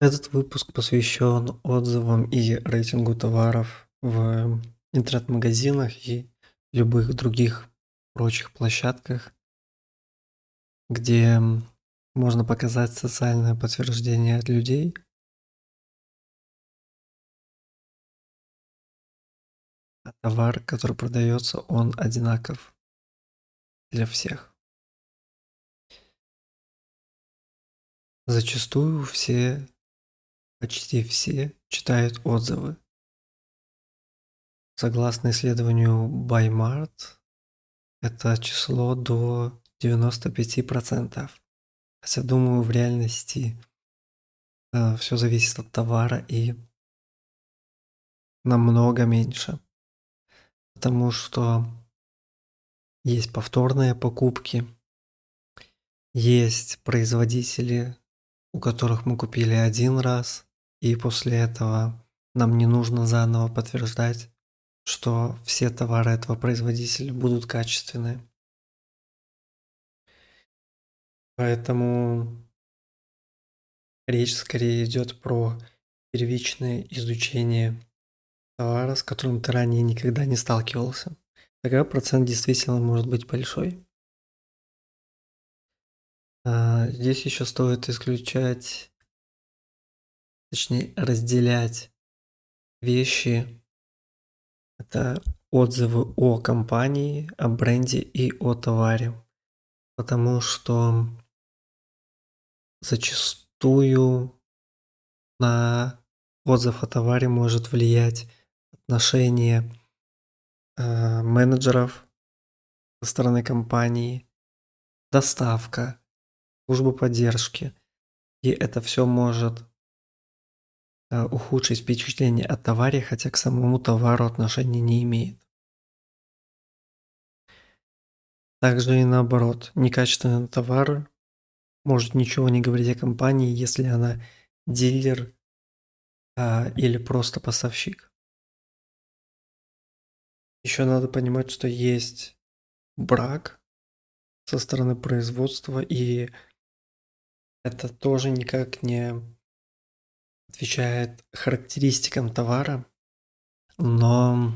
Этот выпуск посвящен отзывам и рейтингу товаров в интернет-магазинах и любых других прочих площадках, где можно показать социальное подтверждение от людей. А товар, который продается, он одинаков для всех. Зачастую все Почти все читают отзывы. Согласно исследованию BuyMart, это число до 95%. Хотя, думаю, в реальности э, все зависит от товара и намного меньше. Потому что есть повторные покупки, есть производители, у которых мы купили один раз, и после этого нам не нужно заново подтверждать, что все товары этого производителя будут качественные. Поэтому речь скорее идет про первичное изучение товара, с которым ты ранее никогда не сталкивался. Тогда процент действительно может быть большой. А, здесь еще стоит исключать точнее разделять вещи. Это отзывы о компании, о бренде и о товаре. Потому что зачастую на отзыв о товаре может влиять отношение э, менеджеров со стороны компании, доставка, служба поддержки. И это все может ухудшить впечатление от товара, хотя к самому товару отношения не имеет. Также и наоборот, некачественный товар может ничего не говорить о компании, если она дилер а, или просто поставщик. Еще надо понимать, что есть брак со стороны производства, и это тоже никак не отвечает характеристикам товара, но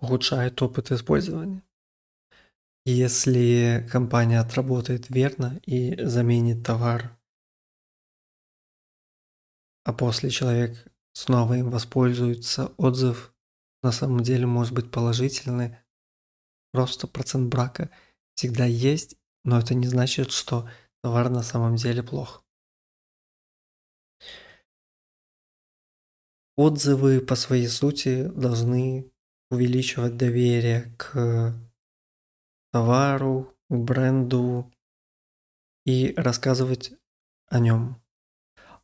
ухудшает опыт использования. Если компания отработает верно и заменит товар, а после человек снова им воспользуется, отзыв на самом деле может быть положительный, просто процент брака всегда есть, но это не значит, что товар на самом деле плох. Отзывы по своей сути должны увеличивать доверие к товару, к бренду и рассказывать о нем.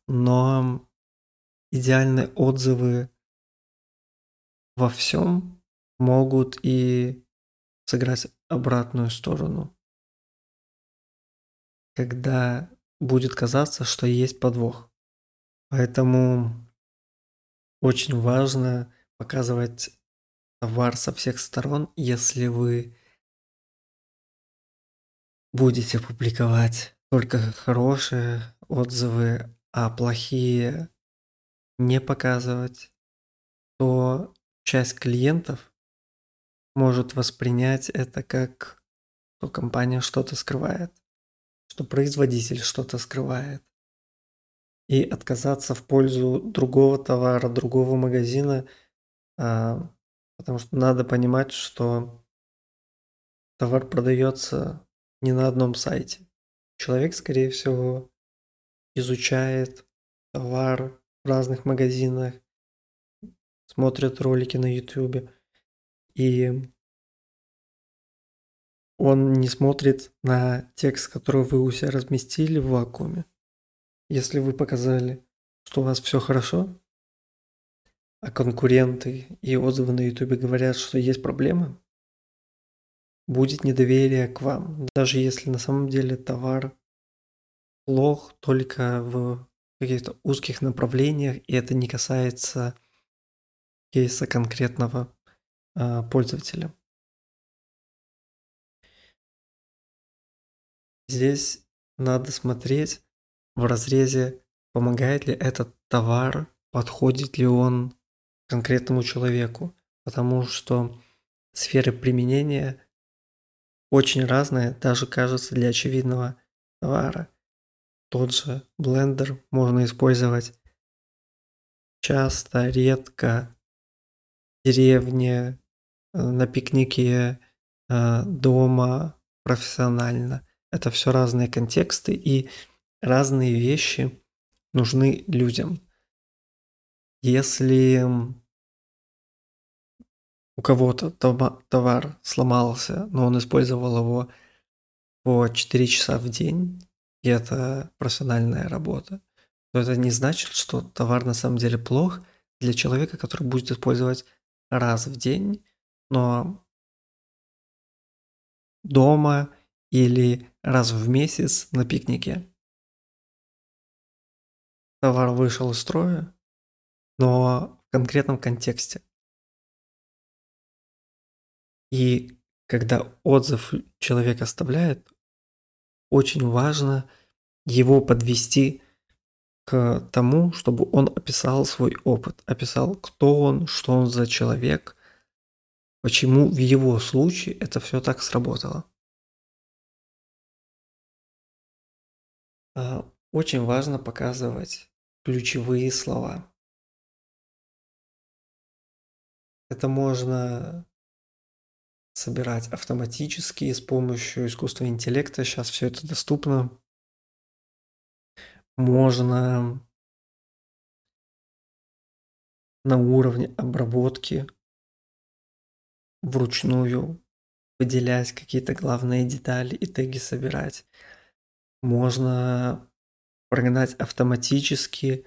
Но идеальные отзывы во всем могут и сыграть обратную сторону. Когда будет казаться, что есть подвох. Поэтому очень важно показывать товар со всех сторон, если вы будете публиковать только хорошие отзывы, а плохие не показывать, то часть клиентов может воспринять это как, что компания что-то скрывает, что производитель что-то скрывает и отказаться в пользу другого товара, другого магазина, а, потому что надо понимать, что товар продается не на одном сайте. Человек, скорее всего, изучает товар в разных магазинах, смотрит ролики на YouTube, и он не смотрит на текст, который вы у себя разместили в вакууме. Если вы показали, что у вас все хорошо, а конкуренты и отзывы на YouTube говорят, что есть проблемы, будет недоверие к вам. Даже если на самом деле товар плох только в каких-то узких направлениях, и это не касается кейса конкретного а, пользователя. Здесь надо смотреть в разрезе помогает ли этот товар, подходит ли он конкретному человеку, потому что сферы применения очень разные, даже кажется для очевидного товара. Тот же блендер можно использовать часто, редко, в деревне, э, на пикнике, э, дома, профессионально. Это все разные контексты и разные вещи нужны людям. Если у кого-то товар сломался, но он использовал его по 4 часа в день, и это профессиональная работа, то это не значит, что товар на самом деле плох для человека, который будет использовать раз в день, но дома или раз в месяц на пикнике. Товар вышел из строя, но в конкретном контексте. И когда отзыв человек оставляет, очень важно его подвести к тому, чтобы он описал свой опыт, описал, кто он, что он за человек, почему в его случае это все так сработало. А, очень важно показывать ключевые слова. Это можно собирать автоматически с помощью искусственного интеллекта. Сейчас все это доступно. Можно на уровне обработки вручную выделять какие-то главные детали и теги собирать. Можно прогнать автоматически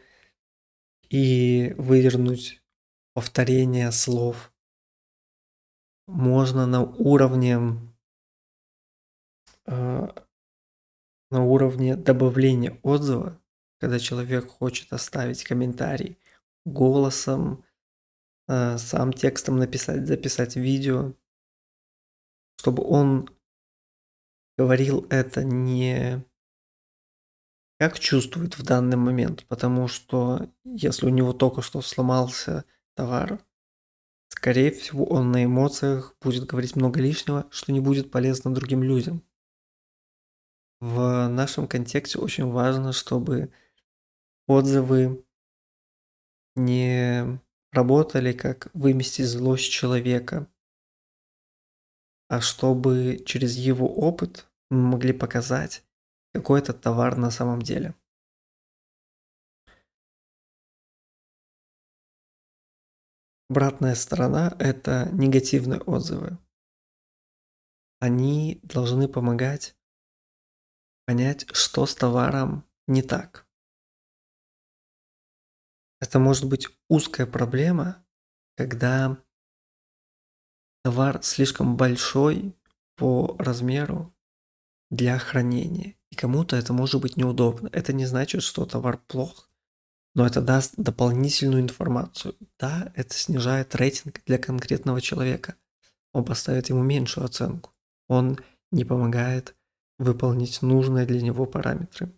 и вывернуть повторение слов. Можно на уровне э, на уровне добавления отзыва, когда человек хочет оставить комментарий голосом, э, сам текстом написать, записать видео, чтобы он говорил это не как чувствует в данный момент, потому что если у него только что сломался товар, скорее всего он на эмоциях будет говорить много лишнего, что не будет полезно другим людям. В нашем контексте очень важно, чтобы отзывы не работали как выместить злость человека, а чтобы через его опыт мы могли показать, какой этот товар на самом деле. Обратная сторона – это негативные отзывы. Они должны помогать понять, что с товаром не так. Это может быть узкая проблема, когда товар слишком большой по размеру для хранения. И кому-то это может быть неудобно. Это не значит, что товар плох, но это даст дополнительную информацию. Да, это снижает рейтинг для конкретного человека. Он поставит ему меньшую оценку. Он не помогает выполнить нужные для него параметры.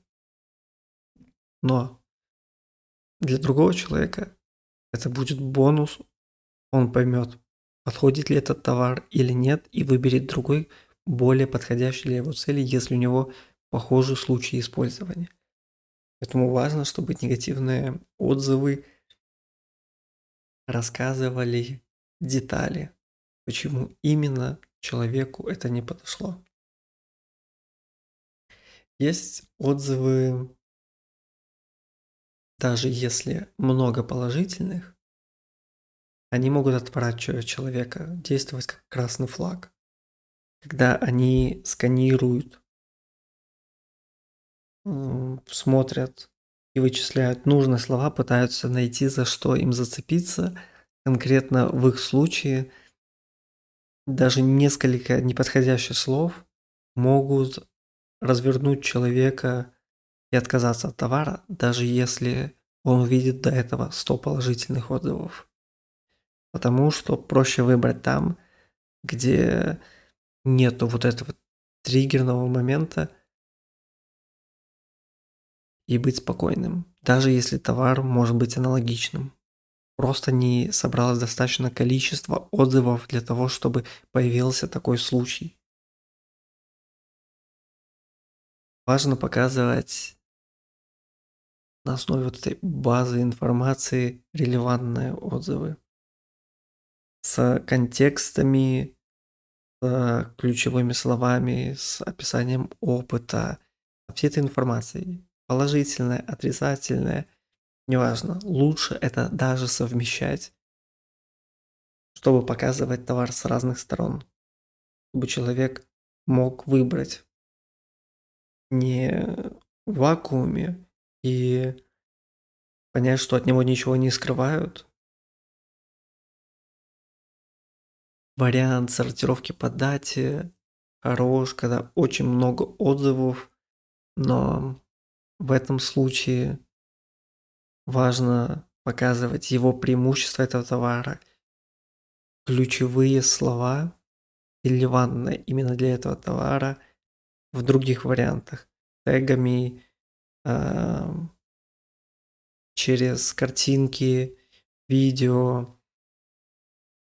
Но для другого человека это будет бонус. Он поймет, подходит ли этот товар или нет, и выберет другой, более подходящий для его цели, если у него похожий случай использования. Поэтому важно, чтобы негативные отзывы рассказывали детали, почему именно человеку это не подошло. Есть отзывы, даже если много положительных, они могут отворачивать человека, действовать как красный флаг. Когда они сканируют смотрят и вычисляют нужные слова, пытаются найти, за что им зацепиться. Конкретно в их случае даже несколько неподходящих слов могут развернуть человека и отказаться от товара, даже если он видит до этого 100 положительных отзывов. Потому что проще выбрать там, где нету вот этого триггерного момента, и быть спокойным, даже если товар может быть аналогичным. Просто не собралось достаточно количество отзывов для того, чтобы появился такой случай. Важно показывать на основе вот этой базы информации релевантные отзывы с контекстами, ключевыми словами, с описанием опыта, всей этой информацией. Положительная, отрицательная, неважно. Лучше это даже совмещать, чтобы показывать товар с разных сторон. Чтобы человек мог выбрать не в вакууме и понять, что от него ничего не скрывают. Вариант сортировки по дате хорош, когда очень много отзывов, но в этом случае важно показывать его преимущества этого товара, ключевые слова, релевантные именно для этого товара – в других вариантах, тегами, э, через картинки, видео.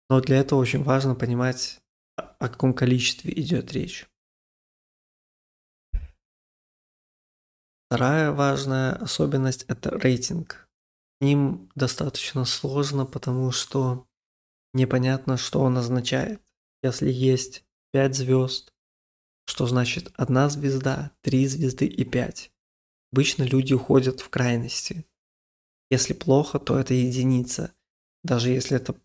Но для этого очень важно понимать, о каком количестве идет речь. Вторая важная особенность – это рейтинг. Ним достаточно сложно, потому что непонятно, что он означает. Если есть 5 звезд, что значит одна звезда, три звезды и пять. Обычно люди уходят в крайности. Если плохо, то это единица, даже если это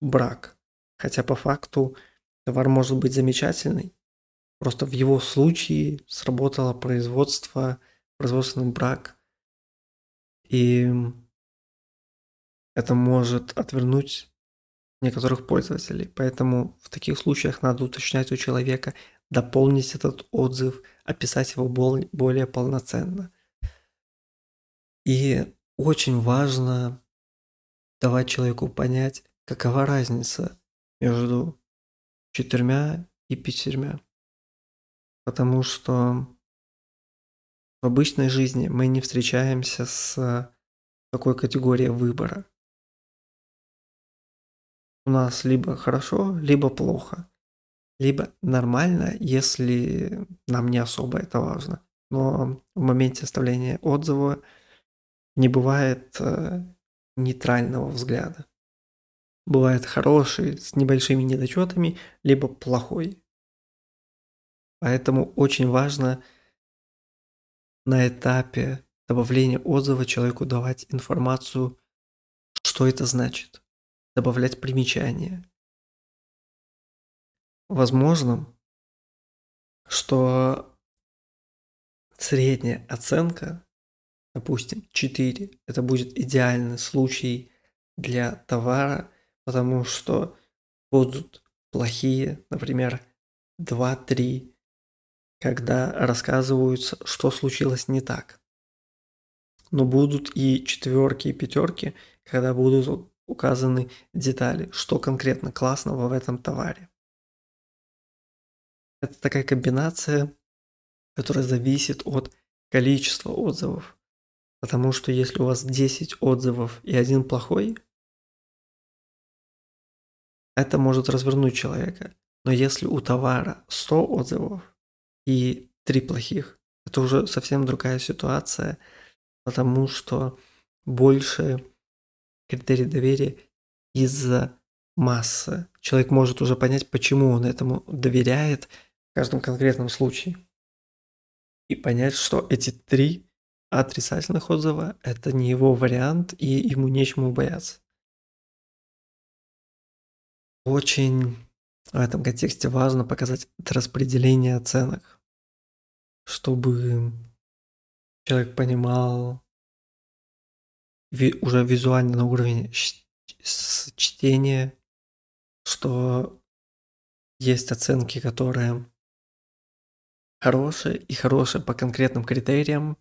брак. Хотя по факту товар может быть замечательный. Просто в его случае сработало производство, производственный брак. И это может отвернуть некоторых пользователей. Поэтому в таких случаях надо уточнять у человека, дополнить этот отзыв, описать его более полноценно. И очень важно давать человеку понять, какова разница между четырьмя и пятерьмя. Потому что в обычной жизни мы не встречаемся с такой категорией выбора. У нас либо хорошо, либо плохо либо нормально, если нам не особо это важно. Но в моменте оставления отзыва не бывает э, нейтрального взгляда. Бывает хороший, с небольшими недочетами, либо плохой. Поэтому очень важно на этапе добавления отзыва человеку давать информацию, что это значит, добавлять примечания, возможно, что средняя оценка, допустим, 4, это будет идеальный случай для товара, потому что будут плохие, например, 2-3, когда рассказываются, что случилось не так. Но будут и четверки, и пятерки, когда будут указаны детали, что конкретно классного в этом товаре. Это такая комбинация, которая зависит от количества отзывов. Потому что если у вас 10 отзывов и один плохой, это может развернуть человека. Но если у товара 100 отзывов и 3 плохих, это уже совсем другая ситуация, потому что больше критерий доверия из-за массы. Человек может уже понять, почему он этому доверяет – каждом конкретном случае. И понять, что эти три отрицательных отзыва – это не его вариант, и ему нечему бояться. Очень в этом контексте важно показать распределение оценок, чтобы человек понимал уже визуально на уровне чтения, что есть оценки, которые хорошие и хорошие по конкретным критериям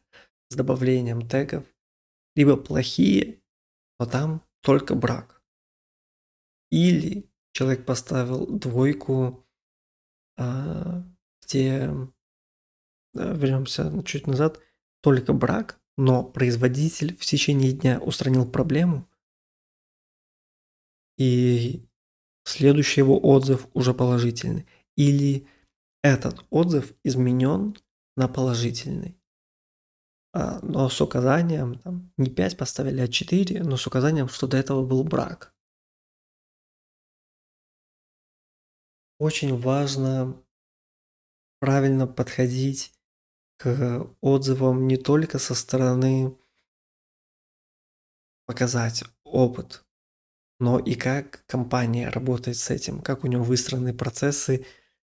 с добавлением тегов, либо плохие, но там только брак. Или человек поставил двойку, а, где, вернемся чуть назад, только брак, но производитель в течение дня устранил проблему, и следующий его отзыв уже положительный. Или этот отзыв изменен на положительный. А, но с указанием, там, не 5 поставили, а 4, но с указанием, что до этого был брак. Очень важно правильно подходить к отзывам не только со стороны показать опыт, но и как компания работает с этим, как у него выстроены процессы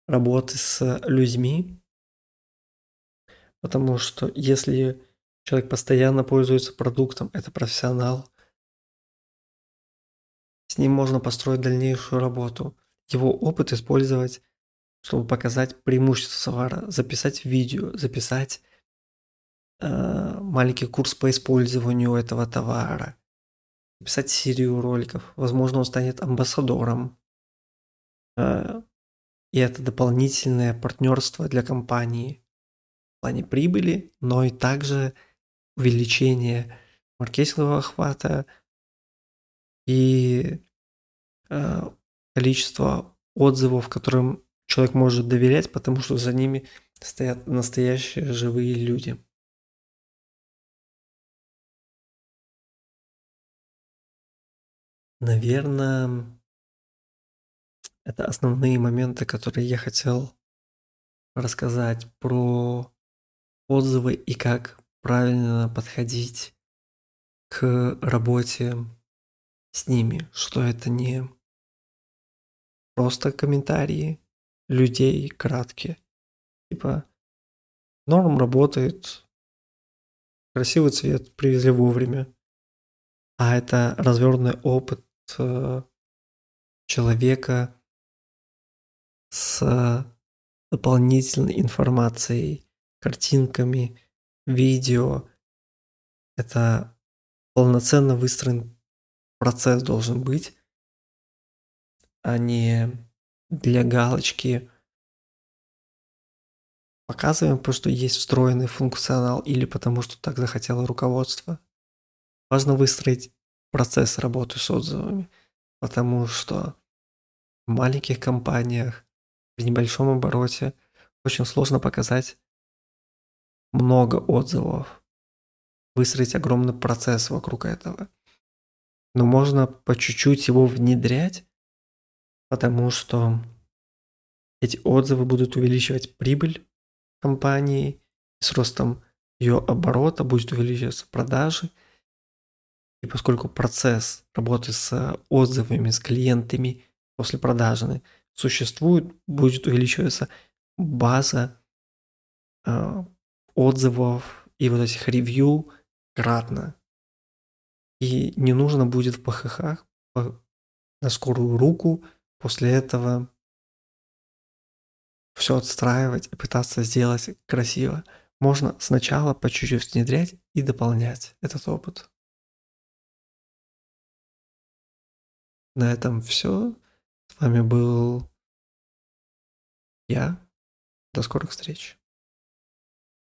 работы с людьми. Потому что если человек постоянно пользуется продуктом, это профессионал, с ним можно построить дальнейшую работу. Его опыт использовать чтобы показать преимущество товара, записать видео, записать э, маленький курс по использованию этого товара, записать серию роликов. Возможно, он станет амбассадором. Э, и это дополнительное партнерство для компании в плане прибыли, но и также увеличение маркетингового охвата и э, количество отзывов, которым человек может доверять, потому что за ними стоят настоящие живые люди. Наверное, это основные моменты, которые я хотел рассказать про отзывы и как правильно подходить к работе с ними, что это не просто комментарии, людей краткие. Типа, норм работает, красивый цвет привезли вовремя. А это развернутый опыт э, человека с дополнительной информацией, картинками, видео. Это полноценно выстроен процесс должен быть, а не для галочки показываем, потому что есть встроенный функционал или потому что так захотело руководство. Важно выстроить процесс работы с отзывами, потому что в маленьких компаниях в небольшом обороте очень сложно показать много отзывов, выстроить огромный процесс вокруг этого. Но можно по чуть-чуть его внедрять, потому что эти отзывы будут увеличивать прибыль компании, с ростом ее оборота будет увеличиваться продажи. И поскольку процесс работы с отзывами, с клиентами после продажи существует, будет увеличиваться база э, отзывов и вот этих ревью кратно. И не нужно будет в ПХХ на скорую руку после этого все отстраивать и пытаться сделать красиво. Можно сначала по чуть-чуть внедрять и дополнять этот опыт. На этом все. С вами был я. До скорых встреч.